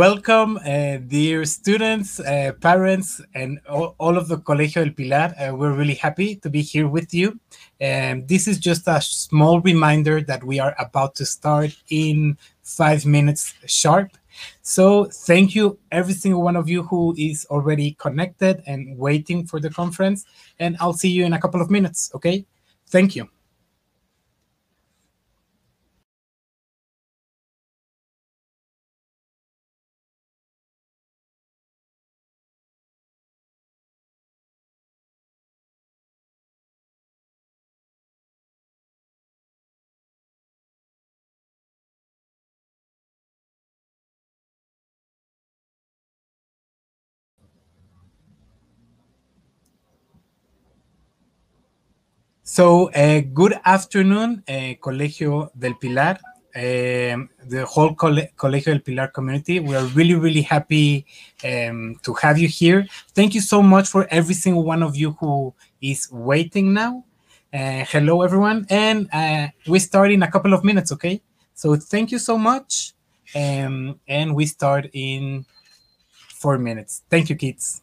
welcome, uh, dear students, uh, parents, and all, all, of the Colegio del Pilar. Uh, we're really happy to be here with you. And this is just a small reminder that we are about to start in five minutes sharp. So thank you, every single one of you who is already connected and waiting for the conference. And I'll see you in a couple of minutes, okay? Thank you. So, uh, good afternoon, uh, Colegio del Pilar, um, the whole Colegio del Pilar community. We are really, really happy um, to have you here. Thank you so much for every single one of you who is waiting now. Uh, hello, everyone. And we start in a couple of minutes, okay? So, thank you so much. Um, and we start in four minutes. Thank you, kids.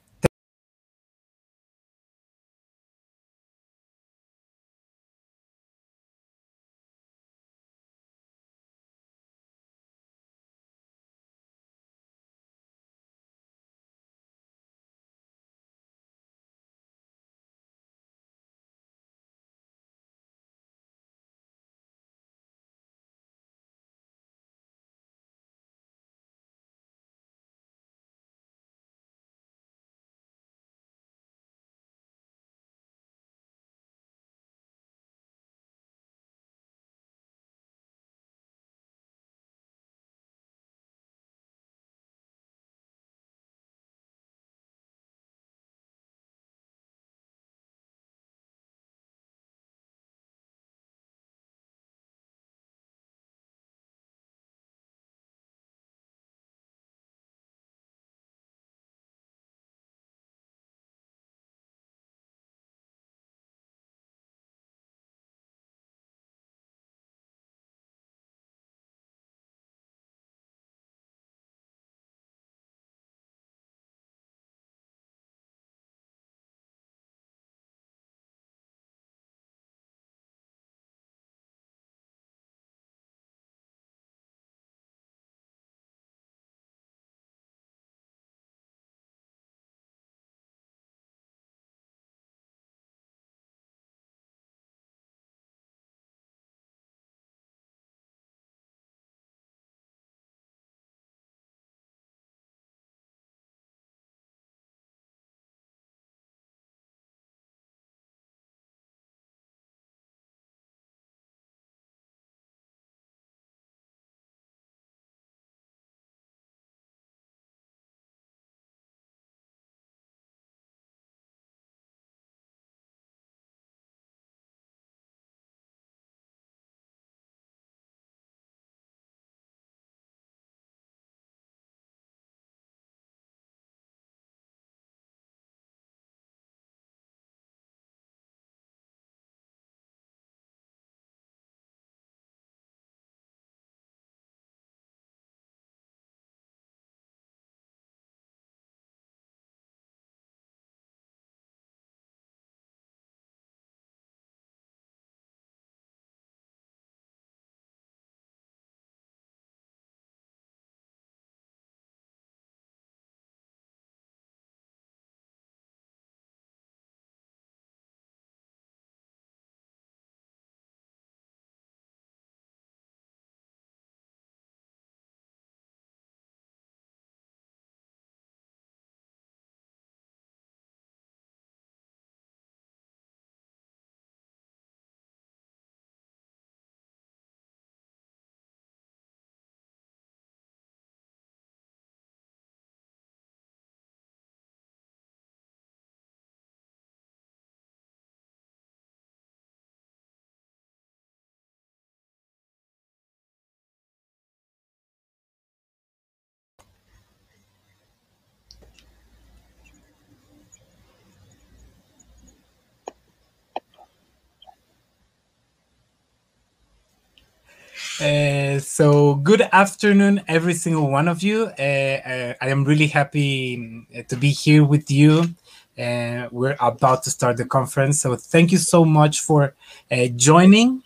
Uh, so good afternoon, every single one of you. Uh, uh, I am really happy uh, to be here with you. Uh, we're about to start the conference, so thank you so much for uh, joining.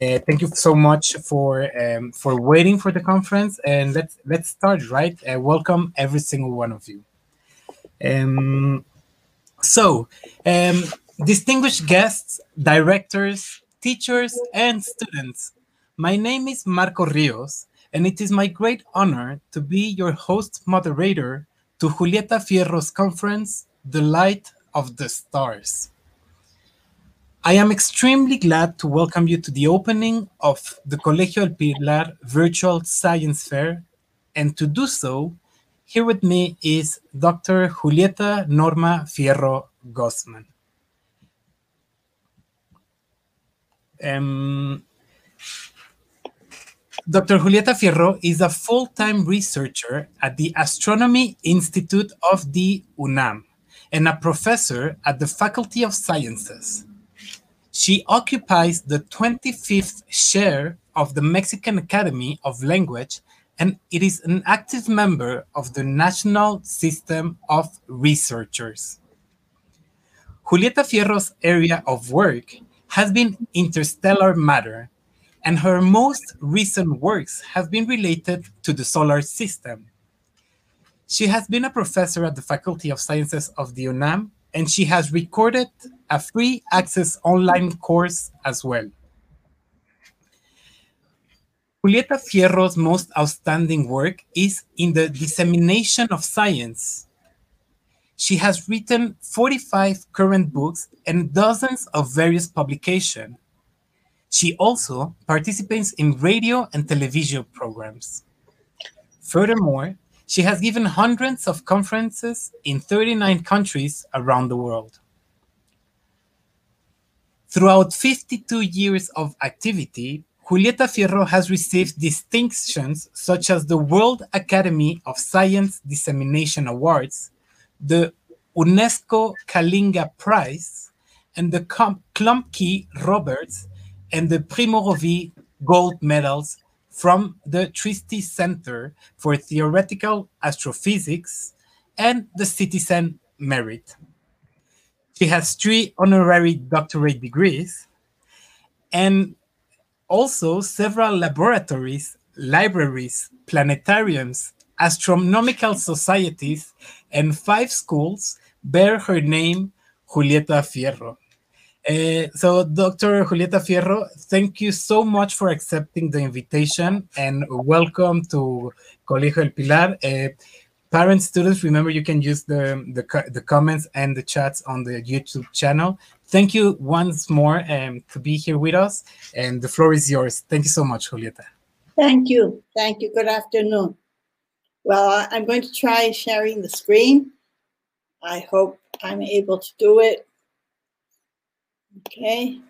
thank you so much for um, for waiting for the conference, and let's let's start. Right, welcome every single one of you. Um, so, um, distinguished guests, directors, teachers, and students. My name is Marco Rios, and it is my great honor to be your host moderator to Julieta Fierro's conference, The Light of the Stars. I am extremely glad to welcome you to the opening of the Colegio El Pilar Virtual Science Fair, and to do so, here with me is Dr. Julieta Norma Fierro Gossmann. Um, Dr. Julieta Fierro is a full-time researcher at the Astronomy Institute of the UNAM and a professor at the Faculty of Sciences. She occupies the 25th chair of the Mexican Academy of Language and it is an active member of the National System of Researchers. Julieta Fierro's area of work has been interstellar matter and her most recent works have been related to the solar system. She has been a professor at the Faculty of Sciences of the UNAM, and she has recorded a free access online course as well. Julieta Fierro's most outstanding work is in the dissemination of science. She has written 45 current books and dozens of various publications, she also participates in radio and television programs. Furthermore, she has given hundreds of conferences in 39 countries around the world. Throughout 52 years of activity, Julieta Fierro has received distinctions such as the World Academy of Science Dissemination Awards, the UNESCO Kalinga Prize, and the Klumpke Roberts and the Primo Rovis gold medals from the Trieste Center for Theoretical Astrophysics and the Citizen Merit. She has three honorary doctorate degrees and also several laboratories, libraries, planetariums, astronomical societies, and five schools bear her name, Julieta Fierro. Uh, so, Dr. Julieta Fierro, thank you so much for accepting the invitation and welcome to Colegio El Pilar. Uh, parents, students, remember you can use the, the, the, comments and the chats on the YouTube channel. Thank you once more um, to be here with us, and the floor is yours. Thank you so much, Julieta. Thank you. Thank you. Good afternoon. Well, I'm going to try sharing the screen. I hope I'm able to do it. Okay.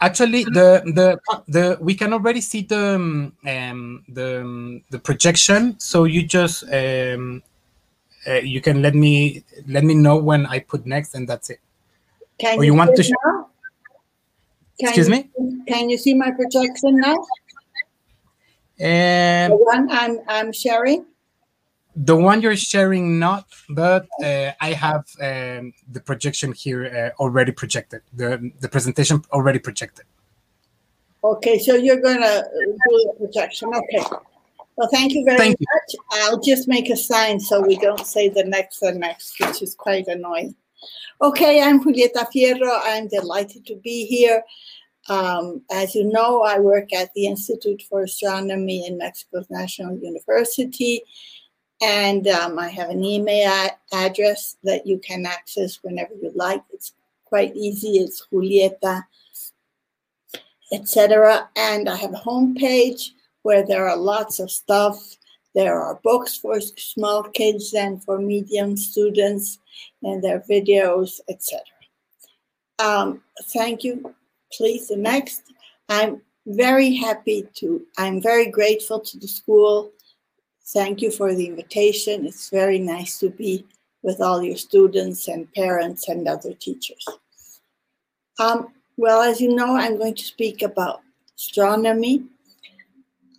Actually, the the the we can already see the um, the the projection. So you just um, uh, you can let me let me know when I put next, and that's it. Can or you, you want to? Show? Excuse you, me. Can you see my projection now? Um, the one I'm I'm sharing the one you're sharing not but uh, i have um, the projection here uh, already projected. The the presentation already projected. Okay so you're gonna do the projection. Okay. Well thank you very thank much. You. i'll just make a sign so we don't say the next the next which is quite annoying. Okay i'm julieta fierro. I'm delighted to be here. Um, as you know i work at the institute for astronomy in mexico's national university and um, I have an email address that you can access whenever you like. It's quite easy. It's Julieta, etc. And I have a homepage where there are lots of stuff. There are books for small kids and for medium students, and there are videos, etc. Um, thank you. Please, the next. I'm very happy to, I'm very grateful to the school Thank you for the invitation. It's very nice to be with all your students and parents and other teachers. Um, well, as you know, I'm going to speak about astronomy.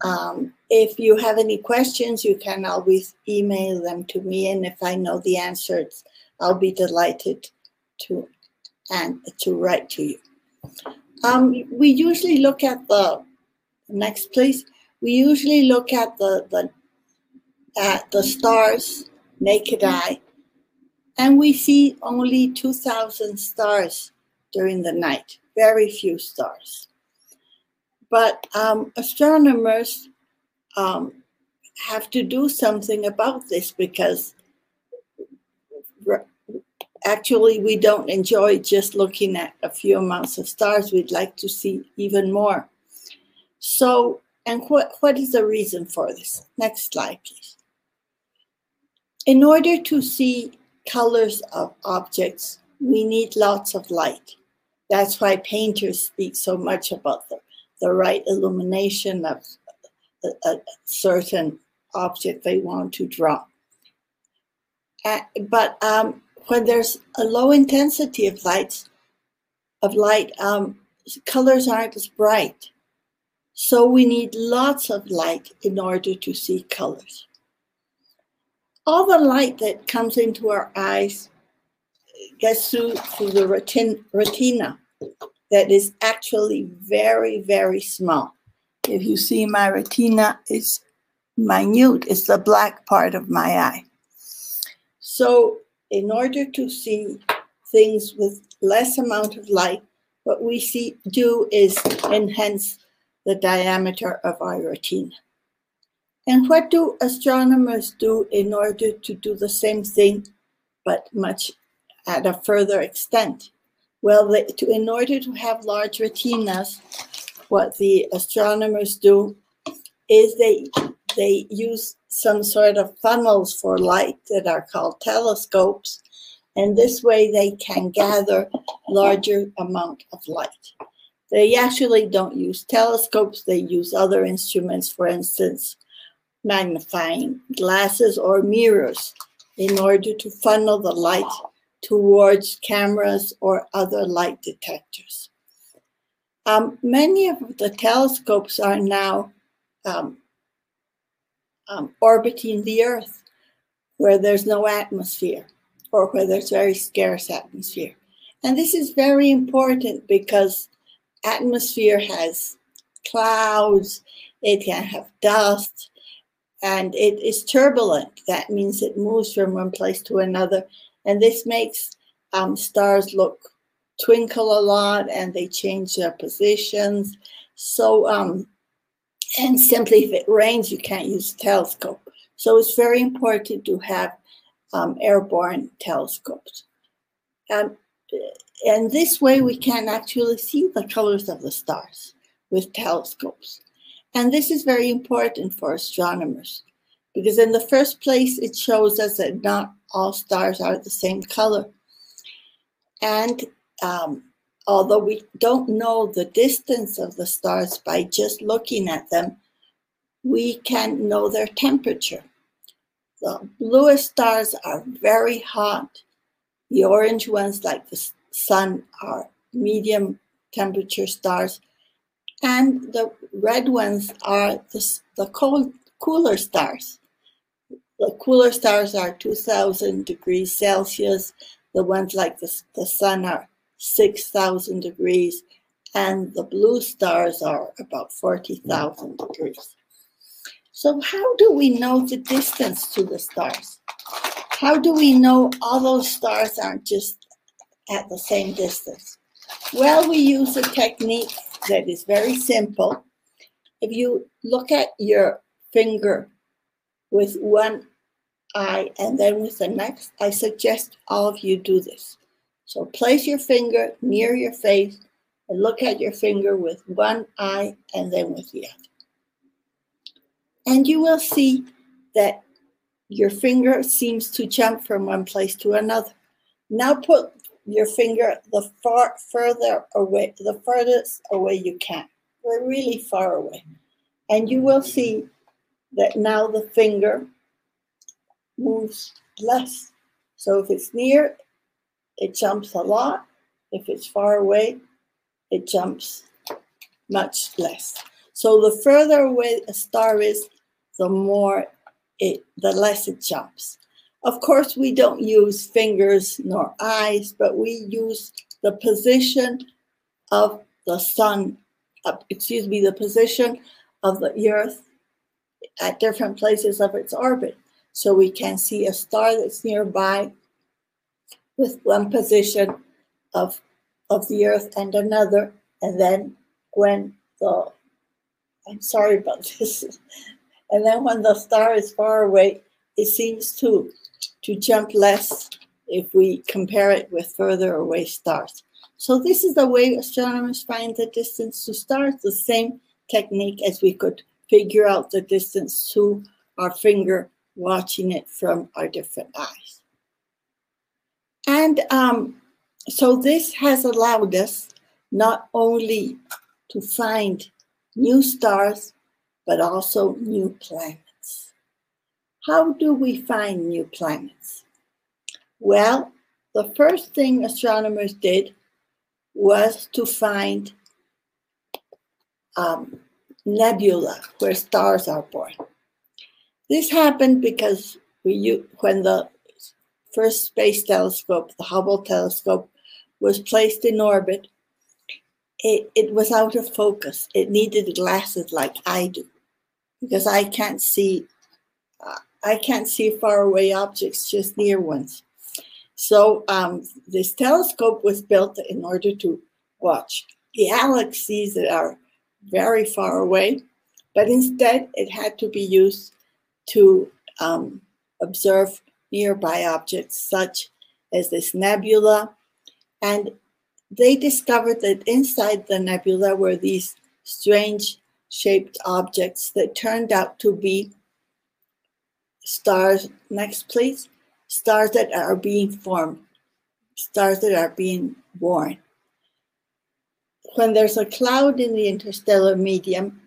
Um, if you have any questions, you can always email them to me, and if I know the answers, I'll be delighted to and to write to you. Um, we usually look at the next, please. We usually look at the the at the stars naked eye, and we see only two thousand stars during the night. Very few stars. But um, astronomers um, have to do something about this because actually we don't enjoy just looking at a few amounts of stars. We'd like to see even more. So, and what, what is the reason for this? Next slide, please. In order to see colors of objects, we need lots of light. That's why painters speak so much about the, the right illumination of a, a certain object they want to draw. Uh, but um, when there's a low intensity of light, of light, um, colors aren't as bright. So we need lots of light in order to see colors. All the light that comes into our eyes gets through, through the retina that is actually very, very small. If you see my retina, it's minute. It's the black part of my eye. So in order to see things with less amount of light, what we see do is enhance the diameter of our retina. And what do astronomers do in order to do the same thing, but much at a further extent? Well, they, to, in order to have large retinas, what the astronomers do is they they use some sort of funnels for light that are called telescopes, and this way they can gather larger amount of light. They actually don't use telescopes, they use other instruments, for instance, magnifying glasses or mirrors in order to funnel the light towards cameras or other light detectors. Um, many of the telescopes are now um, um, orbiting the Earth where there's no atmosphere or where there's very scarce atmosphere. And this is very important because atmosphere has clouds, it can have dust, and it is turbulent. That means it moves from one place to another. And this makes um, stars look twinkle a lot and they change their positions. So um, and simply, if it rains, you can't use a telescope. So it's very important to have um, airborne telescopes. Um, and this way, we can actually see the colors of the stars with telescopes. And this is very important for astronomers because, in the first place, it shows us that not all stars are the same color. And um, although we don't know the distance of the stars by just looking at them, we can know their temperature. The bluest stars are very hot. The orange ones, like the sun, are medium temperature stars. And the red ones are the, the cold, cooler stars. The cooler stars are 2000 degrees Celsius. The ones like the, the sun are 6,000 degrees, and the blue stars are about 40,000 degrees. So, how do we know the distance to the stars? How do we know all those stars aren't just at the same distance? Well, we use a technique that is very simple. If you look at your finger with one eye and then with the next, I suggest all of you do this. So place your finger near your face and look at your finger with one eye and then with the other. And you will see that your finger seems to jump from one place to another. Now put your finger the far further away, the furthest away you can. We're really far away. And you will see that now the finger moves less. So if it's near, it jumps a lot. If it's far away, it jumps much less. So the further away a star is, the more it, the less it jumps. Of course, we don't use fingers nor eyes, but we use the position of the sun, uh, excuse me, the position of the earth at different places of its orbit. So we can see a star that's nearby with one position of, of the earth and another. And then when the, I'm sorry about this, and then when the star is far away, it seems to, to jump less if we compare it with further away stars. So this is the way astronomers find the distance to stars, the same technique as we could figure out the distance to our finger watching it from our different eyes. And um, so this has allowed us not only to find new stars, but also new planets. How do we find new planets? Well, the first thing astronomers did was to find um, nebula where stars are born. This happened because we, when the first space telescope, the Hubble telescope, was placed in orbit, it, it was out of focus. It needed glasses like I do because I can't see uh, I can't see faraway objects, just near ones. So um, this telescope was built in order to watch the galaxies that are very far away, but instead it had to be used to um, observe nearby objects such as this nebula. And they discovered that inside the nebula were these strange shaped objects that turned out to be stars. Next, please. Stars that are being formed, stars that are being born when there's a cloud in the interstellar medium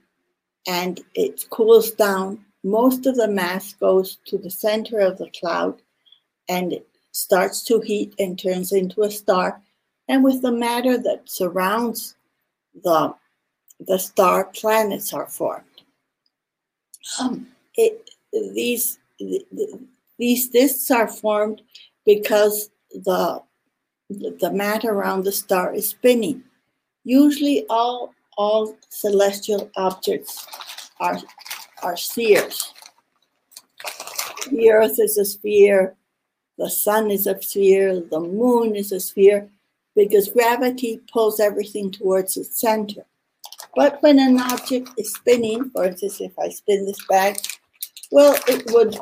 and it cools down, most of the mass goes to the center of the cloud and it starts to heat and turns into a star. And with the matter that surrounds the, the star, planets are formed. Um, it, these, these disks are formed because the, the matter around the star is spinning. Usually all, all celestial objects are, are spheres. The earth is a sphere, the sun is a sphere, the moon is a sphere, because gravity pulls everything towards its center. But when an object is spinning, for instance, if I spin this bag, well, it would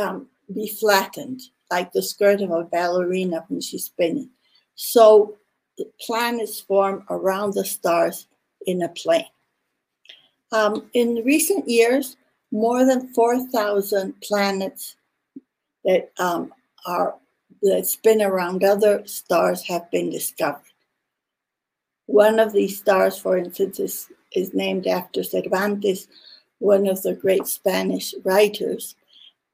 um, be flattened like the skirt of a ballerina when she's spinning. So the planets form around the stars in a plane. Um, in recent years, more than 4,000 planets that um, are that spin around other stars have been discovered. One of these stars, for instance, is, is named after Cervantes, one of the great Spanish writers,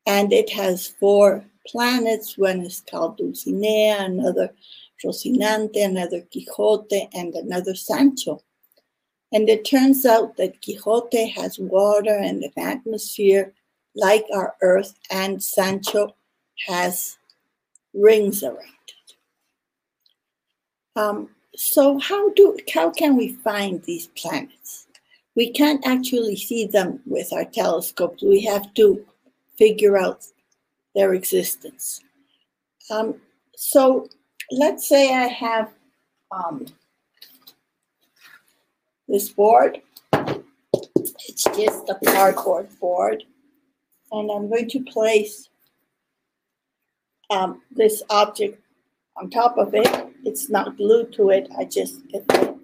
and it has four planets. One is called Dulcinea, another Rocinante, another Quixote, and another Sancho. And it turns out that Quixote has water and an atmosphere like our Earth, and Sancho has rings around it. Um, so how do how can we find these planets? We can't actually see them with our telescopes. We have to figure out their existence. Um, so let's say I have um, this board. It's just a cardboard board. And I'm going to place um, this object on top of it. It's not glued to it. I just, if I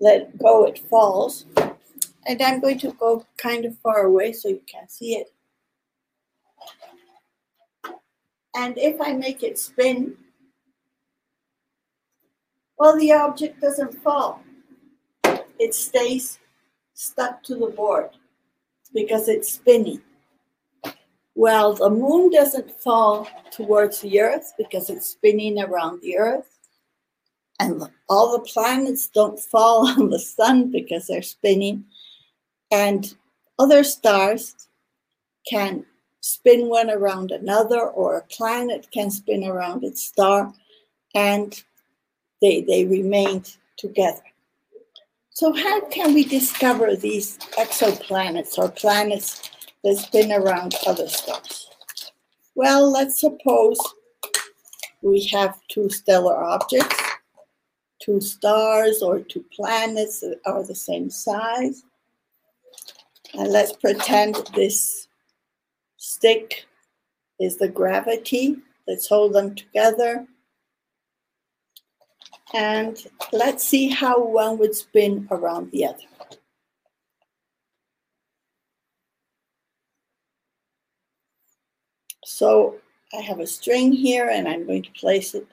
let go, it falls. And I'm going to go kind of far away so you can see it. And if I make it spin well, the object doesn't fall. It stays stuck to the board because it's spinning. Well, the moon doesn't fall towards the earth because it's spinning around the earth. and all the planets don't fall on the sun because they're spinning, and other stars can spin one around another, or a planet can spin around its star, and they, they remained together. So, how can we discover these exoplanets or planets that spin around other stars? Well, let's suppose we have two stellar objects, two stars or two planets that are the same size. And let's pretend this stick is the gravity. Let's hold them together. And let's see how one would spin around the other. So I have a string here and I'm going to place it.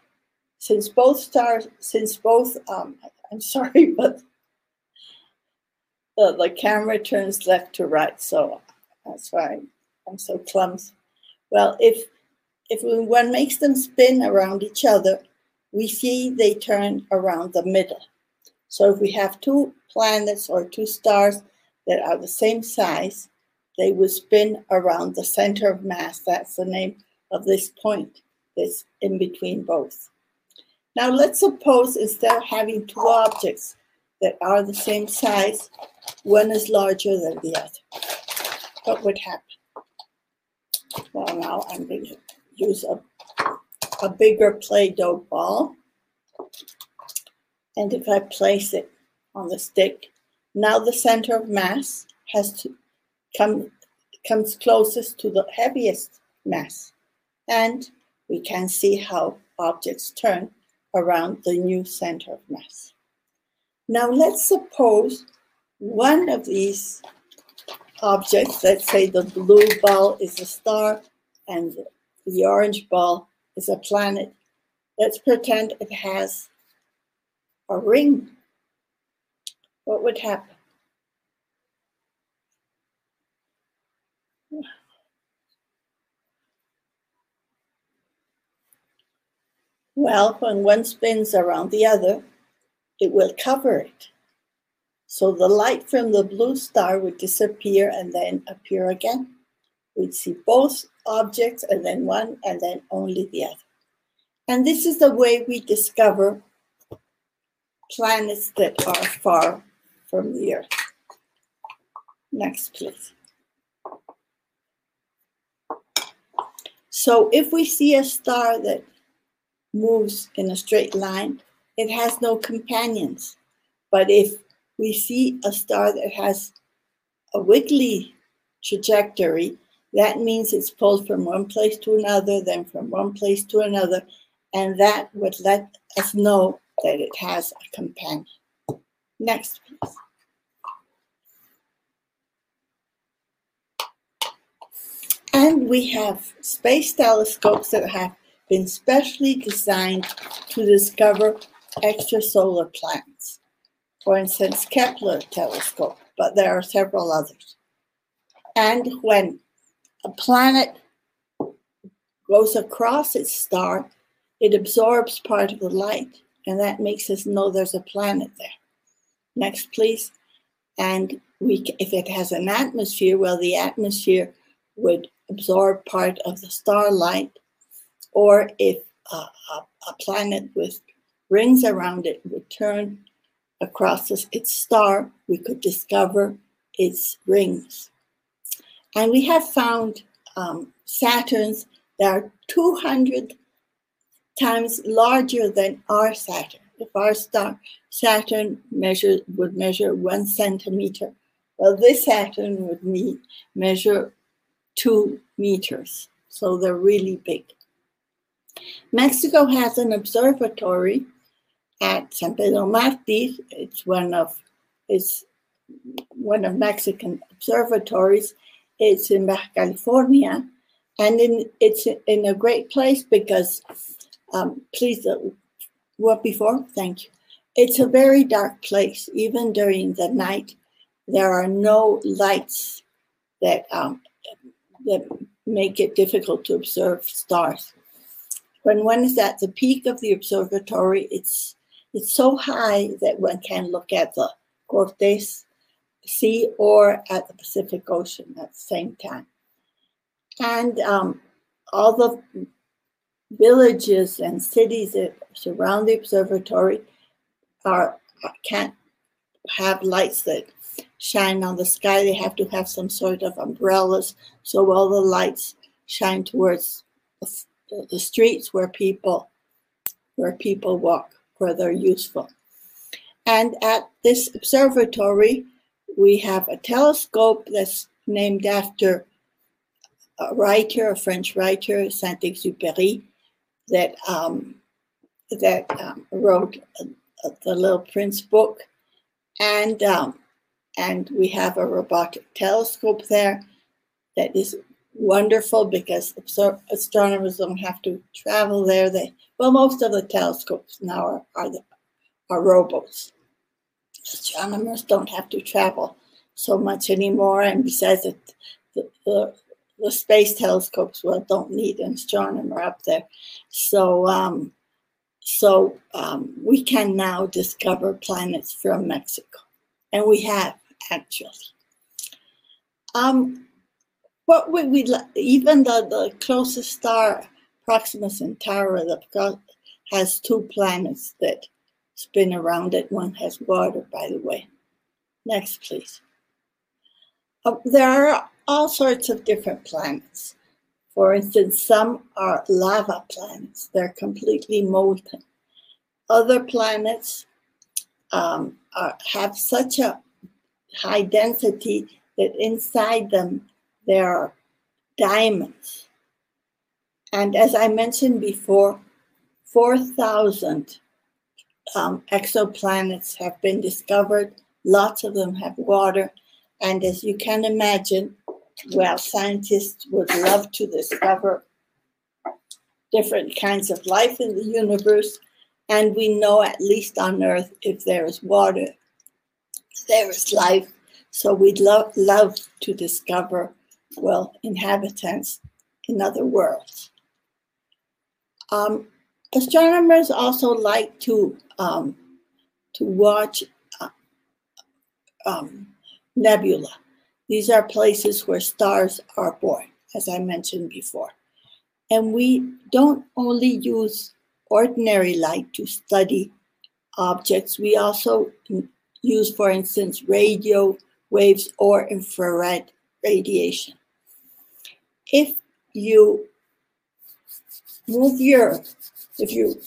Since both stars, since both, um, I'm sorry, but the, the camera turns left to right, so that's why I'm so clumsy. Well, if if one makes them spin around each other, we see they turn around the middle. So if we have two planets or two stars that are the same size, they would spin around the center of mass. That's the name of this point that's in between both. Now let's suppose instead of having two objects that are the same size, one is larger than the other. What would happen? Well, now I'm going to use a, a bigger Play-Doh ball. And if I place it on the stick, now the center of mass has to come comes closest to the heaviest mass. And we can see how objects turn around the new center of mass. Now let's suppose one of these objects, let's say the blue ball is a star and the orange ball is a planet. Let's pretend it has a ring. What would happen? Well, when one spins around the other, it will cover it. So the light from the blue star would disappear and then appear again. We'd see both objects and then one and then only the other. And this is the way we discover planets that are far from the Earth. Next, please. So if we see a star that moves in a straight line, it has no companions. But if we see a star that has a wiggly trajectory, that means it's pulled from one place to another, then from one place to another, and that would let us know that it has a companion. Next, please. And we have space telescopes that have been specially designed to discover extrasolar planets. For instance, Kepler telescope, but there are several others. And when a planet goes across its star, it absorbs part of the light, and that makes us know there's a planet there. Next, please. And we, if it has an atmosphere, well, the atmosphere would absorb part of the starlight or if a, a, a planet with rings around it would turn across its star, we could discover its rings. And we have found um, Saturns that are 200 times larger than our Saturn. If our star Saturn measure would measure one centimeter, well, this Saturn would need, measure two meters. So they're really big. Mexico has an observatory at San Pedro Martir. It's one of it's one of Mexican observatories. It's in Baja California, and in, it's in a great place because, um, please, uh, what before? Thank you. It's a very dark place. Even during the night, there are no lights that um, that make it difficult to observe stars. When one is at the peak of the observatory, it's It's so high that one can look at the Cortes Sea or at the Pacific Ocean at the same time. And um, all the villages and cities that surround the observatory are can't have lights that shine on the sky. They have to have some sort of umbrellas so all the lights shine towards the, the streets where people where people walk, they're useful. And at this observatory, we have a telescope that's named after a writer, a French writer, Saint-Exupéry, that um, that um, wrote a, the Little Prince book, and um, and we have a robotic telescope there that is wonderful because astronomers don't have to travel there. They well, most of the telescopes now are are, the, are robots. Astronomers don't have to travel so much anymore, and besides, it, the, the the space telescopes well don't need an astronomer up there so um, so um, we can now discover planets from mexico and we have actually um, what would we even the, the closest star proxima centauri that has two planets that spin around it one has water by the way next please uh, there are all sorts of different planets. For instance, some are lava planets, they're completely molten. Other planets um, are, have such a high density that inside them there are diamonds. And as I mentioned before, 4,000 um, exoplanets have been discovered. Lots of them have water. And as you can imagine, well, scientists would love to discover different kinds of life in the universe. And we know, at least on Earth, if there is water, there is life. So we'd love, love to discover, well, inhabitants in other worlds. Um, astronomers also like to um, to watch uh, um, nebula. These are places where stars are born, as I mentioned before. And we don't only use ordinary light to study objects, we also use, for instance, radio waves or infrared radiation. If you move your, if you,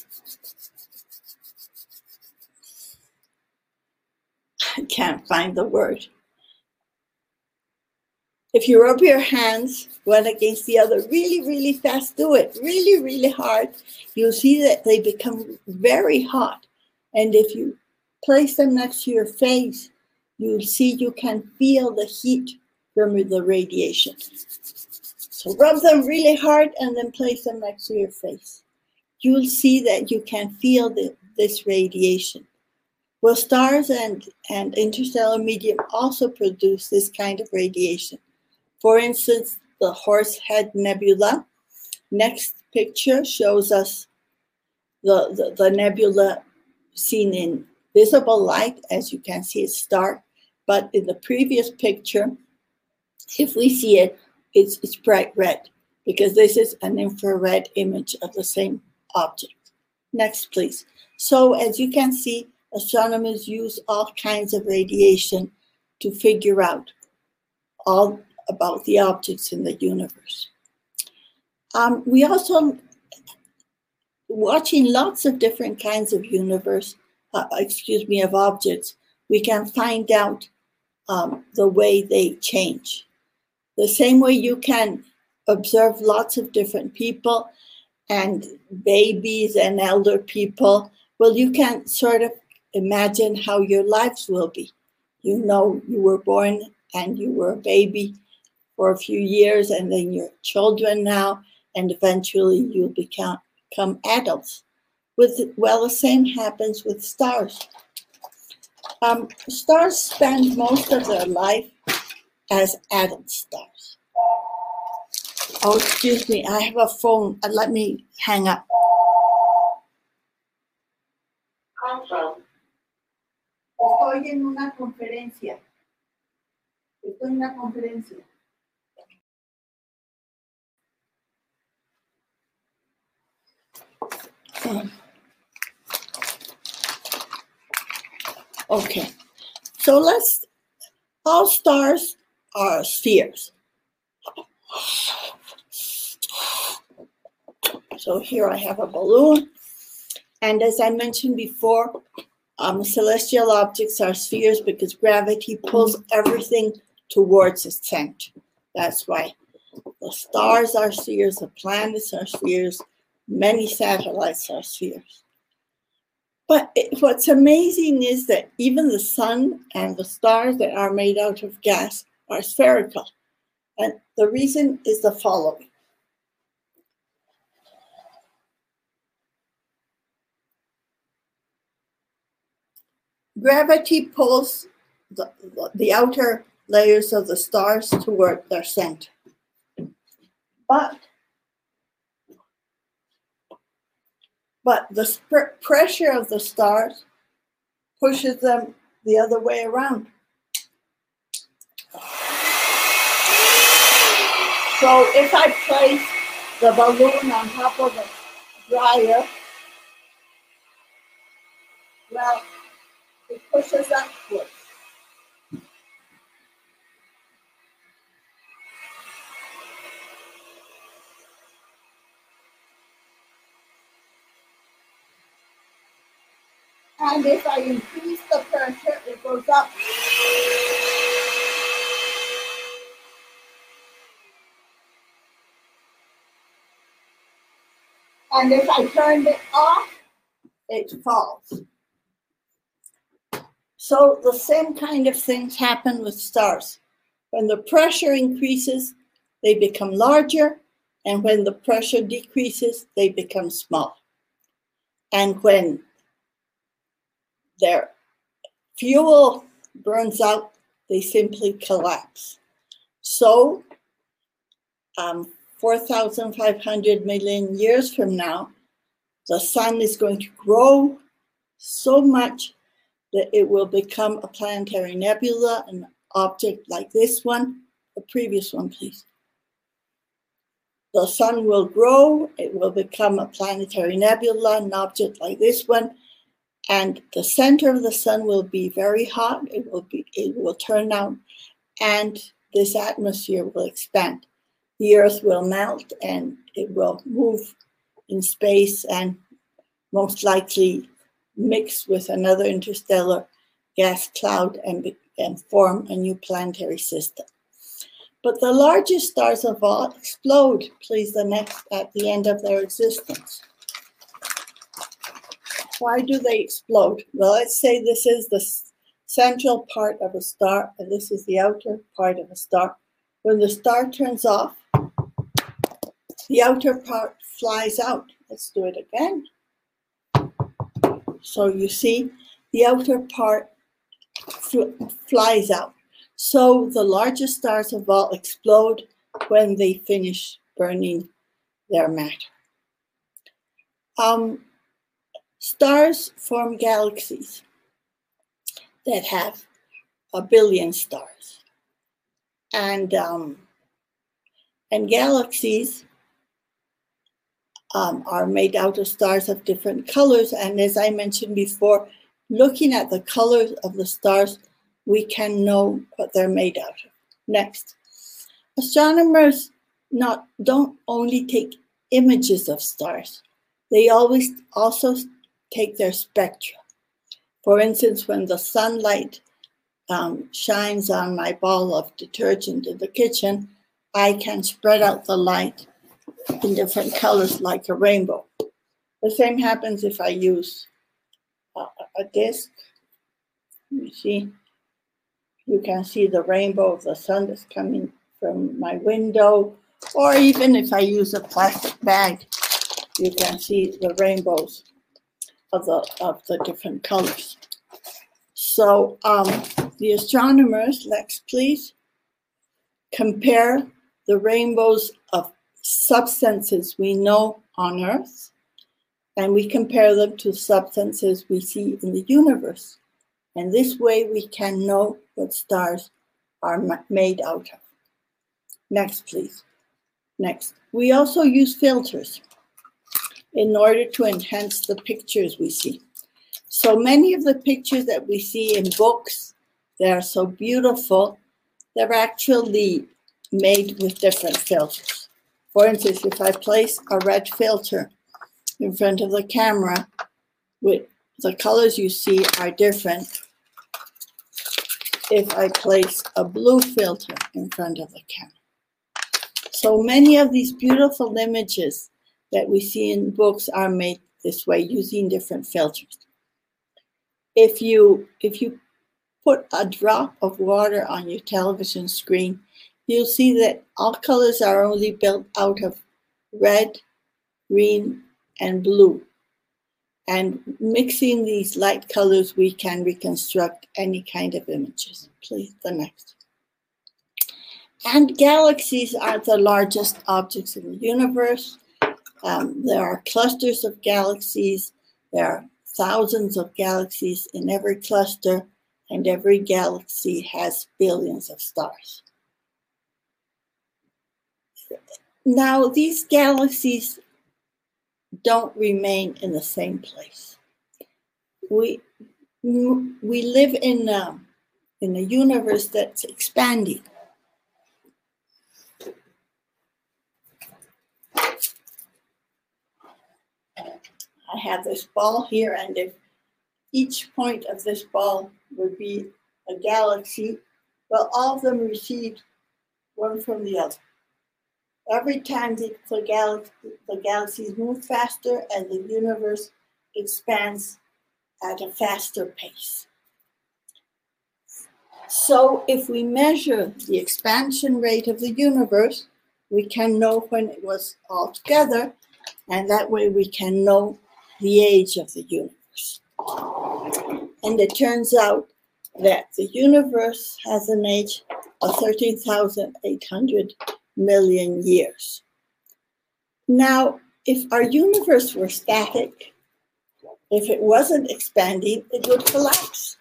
I can't find the word if you rub your hands one against the other really, really fast, do it really, really hard, you'll see that they become very hot. And if you place them next to your face, you'll see you can feel the heat from the radiation. So rub them really hard and then place them next to your face. You'll see that you can feel the, this radiation. Well, stars and, and interstellar medium also produce this kind of radiation. For instance, the Horsehead Nebula. Next picture shows us the, the, the nebula seen in visible light. As you can see, it's dark. But in the previous picture, if we see it, it's, it's bright red because this is an infrared image of the same object. Next, please. So as you can see, astronomers use all kinds of radiation to figure out all about the objects in the universe. Um, we also watching lots of different kinds of universe, uh, excuse me, of objects, we can find out um, the way they change. The same way you can observe lots of different people and babies and elder people, well, you can sort of imagine how your lives will be. You know, you were born and you were a baby, for a few years and then you're children now, and eventually you'll become, become adults. With well, the same happens with stars. Um, stars spend most of their life as adult stars. Oh, excuse me, I have a phone. Uh, let me hang up. Estoy en una conferencia. Estoy en una conferencia. Okay, so let's, all stars are spheres. So here I have a balloon. And as I mentioned before, um, celestial objects are spheres because gravity pulls everything towards its center. That's why the stars are spheres, the planets are spheres, many satellites are spheres. But it, what's amazing is that even the sun and the stars that are made out of gas are spherical. And the reason is the following. Gravity pulls the, the outer layers of the stars toward their center. But but the pressure of the stars pushes them the other way around. So if I place the balloon on top of the dryer, well, it pushes upwards. And if I increase the pressure, it goes up. And if I turn it off, it falls. So the same kind of things happen with stars. When the pressure increases, they become larger, and when the pressure decreases, they become small. And when their fuel burns out, they simply collapse. So, um, 4,500 million years from now, the sun is going to grow so much that it will become a planetary nebula, an object like this one. The previous one, please. The sun will grow, it will become a planetary nebula, an object like this one, and the center of the sun will be very hot. It will be it will turn out, and this atmosphere will expand. The Earth will melt and it will move in space and most likely mix with another interstellar gas cloud and, and form a new planetary system. But the largest stars of all explode, please, the next at the end of their existence. Why do they explode? Well, let's say this is the central part of a star, and this is the outer part of a star. When the star turns off, the outer part flies out. Let's do it again. So you see, the outer part fl flies out. So the largest stars of all explode when they finish burning their matter. Um, stars form galaxies that have a billion stars. And, um, and galaxies um, are made out of stars of different colors. And as I mentioned before, looking at the colors of the stars, we can know what they're made out of. Next, astronomers not don't only take images of stars, they always also take their spectra. For instance, when the sunlight um, shines on my ball of detergent in the kitchen, I can spread out the light in different colors like a rainbow. The same happens if I use a, a disc. You see, you can see the rainbow of the sun that's coming from my window, or even if I use a plastic bag, you can see the rainbows of the of the different colors. So um, the astronomers, next please, compare the rainbows of substances we know on Earth, and we compare them to substances we see in the universe. And this way we can know what stars are made out of. Next, please. Next. We also use filters in order to enhance the pictures we see. So many of the pictures that we see in books, they are so beautiful, they're actually made with different filters. For instance, if I place a red filter in front of the camera, with the colors you see are different if I place a blue filter in front of the camera. So many of these beautiful images that we see in books are made this way using different filters. If you, if you put a drop of water on your television screen, you'll see that all colors are only built out of red, green, and blue. And mixing these light colors, we can reconstruct any kind of images. Please, the next. And galaxies are the largest objects in the universe. Um, there are clusters of galaxies. There are thousands of galaxies in every cluster, and every galaxy has billions of stars. Now, these galaxies don't remain in the same place. We, we live in a, in a universe that's expanding. I have this ball here, and if each point of this ball would be a galaxy, well, all of them recede one from the other. Every time the, the, gal- the galaxies move faster and the universe expands at a faster pace. So, if we measure the expansion rate of the universe, we can know when it was all together, and that way we can know the age of the universe. And it turns out that the universe has an age of 13,800 million years. Now, if our universe were static, if it wasn't expanding, it would collapse.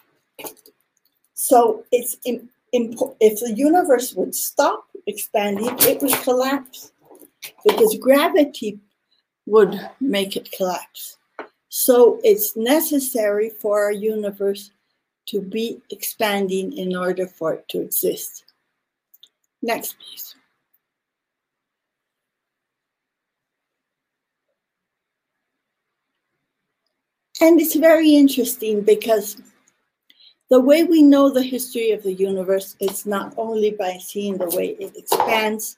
So it's if the universe would stop expanding, it would collapse because gravity would make it collapse. So it's necessary for our universe to be expanding in order for it to exist. Next, please. And it's very interesting because the way we know the history of the universe is not only by seeing the way it expands,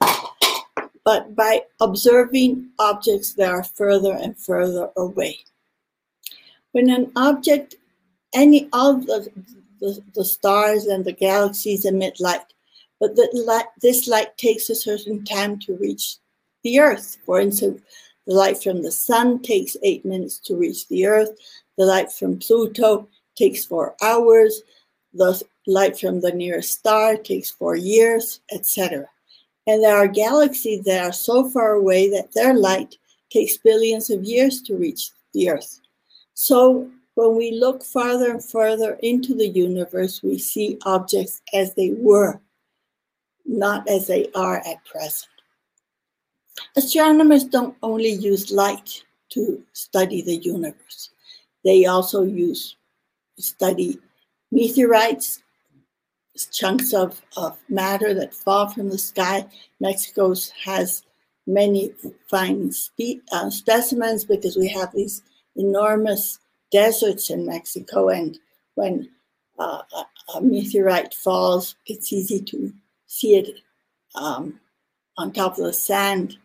but by observing objects that are further and further away. When an object, any of the, the, the stars and the galaxies emit light, but the light, this light takes a certain time to reach the Earth. For instance, the light from the sun takes eight minutes to reach the Earth. The light from Pluto takes four hours. The light from the nearest star takes four years, etc. And there are galaxies that are so far away that their light takes billions of years to reach the Earth. So when we look farther and further into the universe, we see objects as they were, not as they are at present. Astronomers don't only use light to study the universe. They also use study meteorites, chunks of, of matter that fall from the sky. Mexico has many fine spe- uh, specimens because we have these enormous deserts in Mexico, and when uh, a, meteorite falls, it's easy to see it um, on top of the sand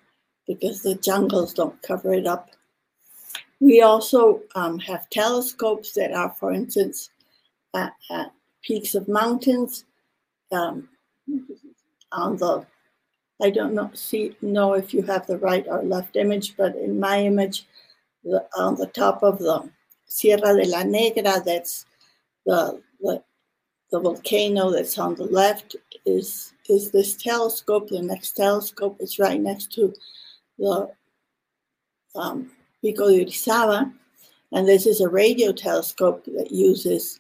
because the jungles don't cover it up. We also um, have telescopes that are, for instance, at, at peaks of mountains um, on the I don't know see know if you have the right or left image, but in my image, the, on the top of the Sierra de la Negra, that's the, the, the volcano that's on the left, is, is this telescope. The next telescope is right next to the um, Pico de Orizaba. And this is a radio telescope that uses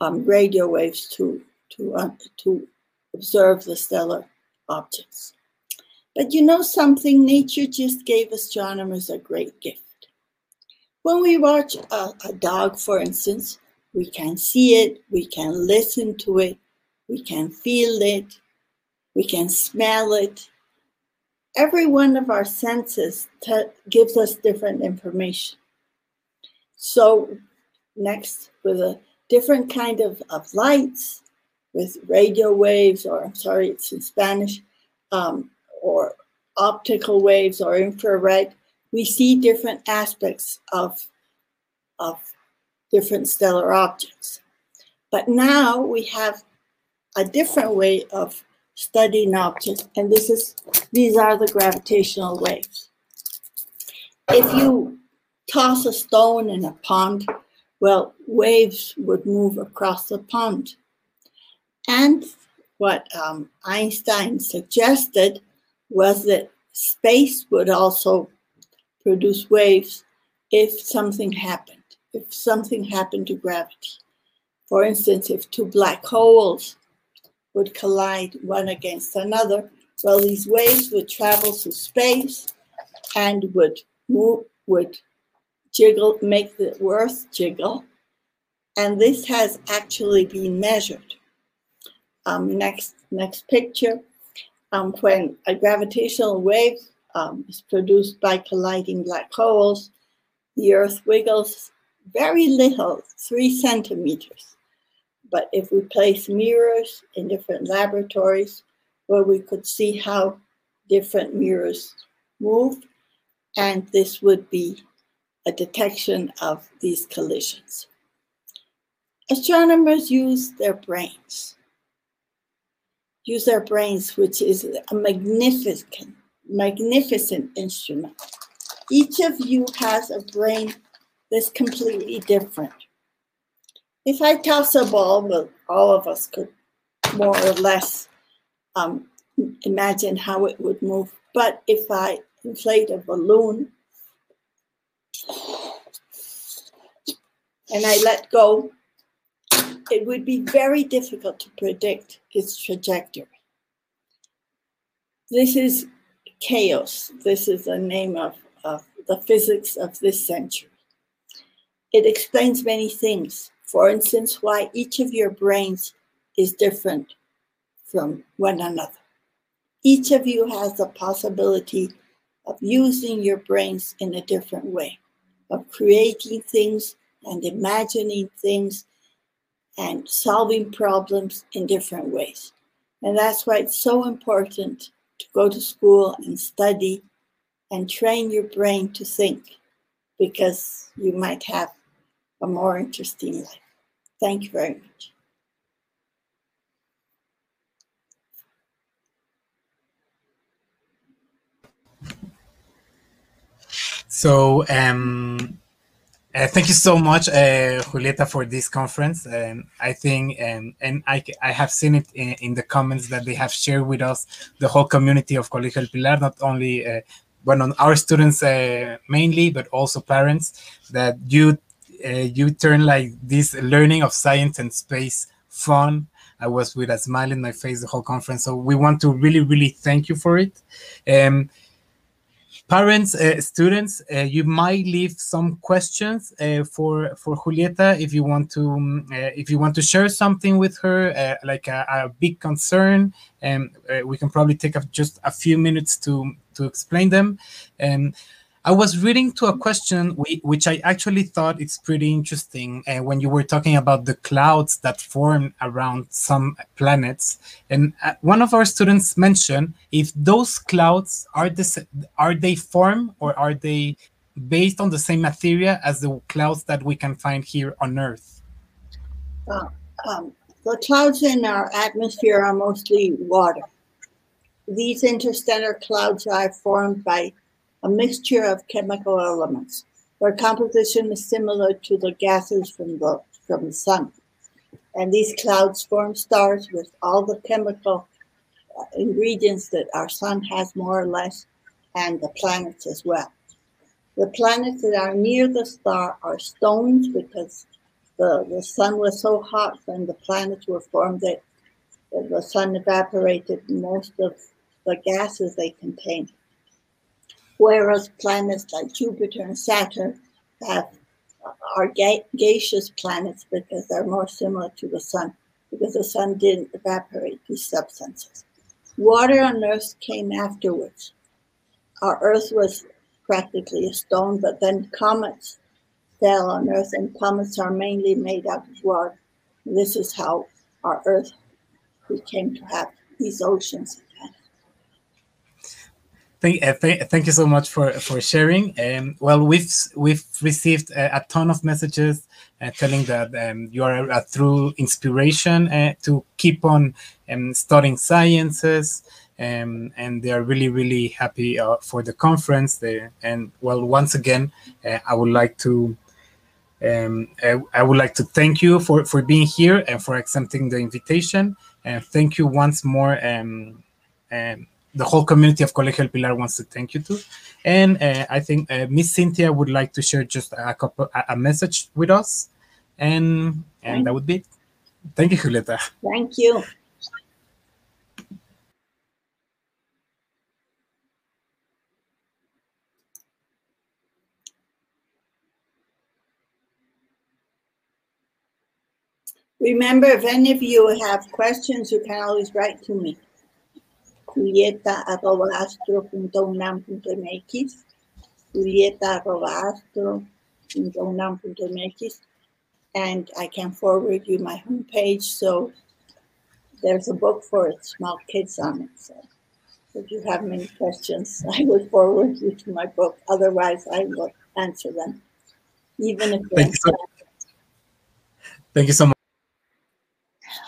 um, radio waves to to uh, to observe the stellar objects. But you know something? Nature just gave astronomers a great gift. When we watch a, a dog, for instance, we can see it, we can listen to it, we can feel it, we can smell it. Every one of our senses gives us different information. So, next, with a different kind of, of lights, with radio waves, or I'm sorry, it's in Spanish, um, or optical waves or infrared, we see different aspects of, of different stellar objects. But now we have a different way of studying objects, and this is these are the gravitational waves. If you toss a stone in a pond, well, waves would move across the pond. And what um, Einstein suggested was that space would also produce waves if something happened, if something happened to gravity. For instance, if two black holes would collide one against another, well, these waves would travel through space and would move, would jiggle, make the earth jiggle. And this has actually been measured. Um, next, next picture. Um, when a gravitational wave um, is produced by colliding black holes, the Earth wiggles very little, three centimeters. But if we place mirrors in different laboratories where we could see how different mirrors move, and this would be a detection of these collisions. Astronomers use their brains use their brains, which is a magnificent, magnificent instrument. Each of you has a brain that's completely different. If I toss a ball, well, all of us could more or less um, imagine how it would move. But if I inflate a balloon and I let go, it would be very difficult to predict its trajectory. This is chaos. This is the name of, of the physics of this century. It explains many things. For instance, why each of your brains is different from one another. Each of you has the possibility of using your brains in a different way, of creating things and imagining things and solving problems in different ways. And that's why it's so important to go to school and study and train your brain to think because you might have a more interesting life. Thank you very much. So, um, uh, thank you so much, uh, Julieta, for this conference. Um, I think, um, and I, I have seen it in, in, the comments that they have shared with us, the whole community of Colegio El Pilar, not only uh, on our students uh, mainly, but also parents, that you you turn like this learning of science and space fun. I was with a smile in my face the whole conference. So we want to really, really thank you for it. Um, parents, uh, students, uh, you might leave some questions uh, for for Julieta if you want to um, if you want to share something with her, like a, a, big concern, and we can probably take just a few minutes to to explain them. And I was reading to a question which I actually thought it's pretty interesting uh, when you were talking about the clouds that form around some planets. And uh, one of our students mentioned if those clouds are the are they form or are they based on the same material as the clouds that we can find here on Earth? Uh, um, the clouds in our atmosphere are mostly water. These interstellar clouds are formed by a mixture of chemical elements. Their composition is similar to the gases from the, from the sun. And these clouds form stars with all the chemical uh, ingredients that our sun has more or less, and the planets as well. The planets that are near the star are stones because the, the sun was so hot when the planets were formed that the sun evaporated most of the gases they contained. Whereas planets like Jupiter and Saturn have are ga- gaseous planets because they're more similar to the sun, because the sun didn't evaporate these substances. Water on Earth came afterwards. Our Earth was practically a stone, but then comets fell on Earth, and comets are mainly made out of water. This is how our Earth we came to have these oceans. Thank, uh, th- thank you so much for for sharing. Um, well, we've we've received a, a ton of messages uh, telling that um, you are a, a true inspiration uh, to keep on um, studying sciences, um, and they are really really happy uh, for the conference. They, and well, once again, uh, I would like to um, I, I, would like to thank you for, for being here and for accepting the invitation. And thank you once more. Um, and the whole community of Colegio El Pilar wants to thank you too. And uh, I think uh, Miss Cynthia would like to share just a couple a, message with us, and and that would be it. Thank you, Julieta. Thank you. Remember, if any of you have questions, you can always write to me. julieta.astro.unam.mx julieta.astro.unam.mx and I can forward you my homepage. So there's a book for small kids on it. So if you have many questions, I will forward you to my book. Otherwise, I will answer them, even if. Thank you so, thank you so much.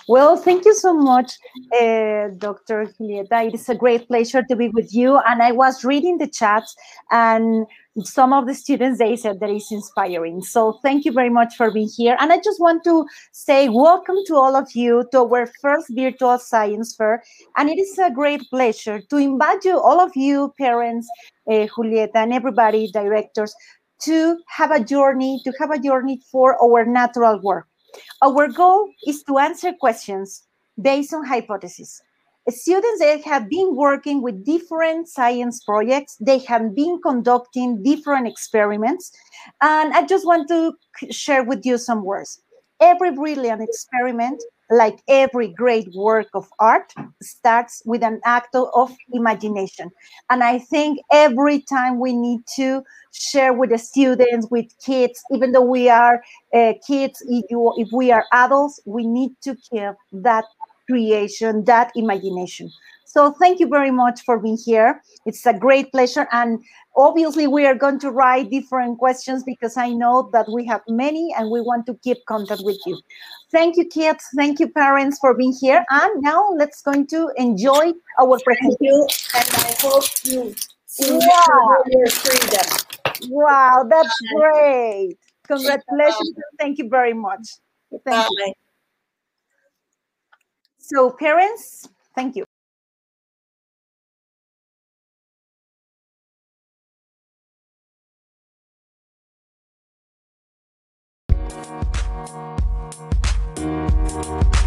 Well, thank you so much, uh, Dr. Julieta. It is a great pleasure to be with you. And I was reading the chat, and some of the students they said that is inspiring. So thank you very much for being here. And I just want to say welcome to all of you to our first virtual science fair. And it is a great pleasure to invite you, all of you parents, uh, Julieta, and everybody, directors, to have a journey, to have a journey for our natural work our goal is to answer questions based on hypotheses. Students have been working with different science projects, they have been conducting different experiments, and I just want to share with you some words. Every brilliant experiment like every great work of art, starts with an act of imagination. And I think every time we need to share with the students, with kids, even though we are uh, kids, if, you, if we are adults, we need to keep that creation, that imagination. So thank you very much for being here. It's a great pleasure. And obviously we are going to write different questions because I know that we have many and we want to keep contact with you. Thank you, kids. Thank you, parents, for being here. And now let's going to enjoy our presentation. Thank you, and I hope you wow. your freedom. Wow, that's great. Congratulations. Thank you very much. Thank Bye. you. So, parents, thank you. Thank you. Bye.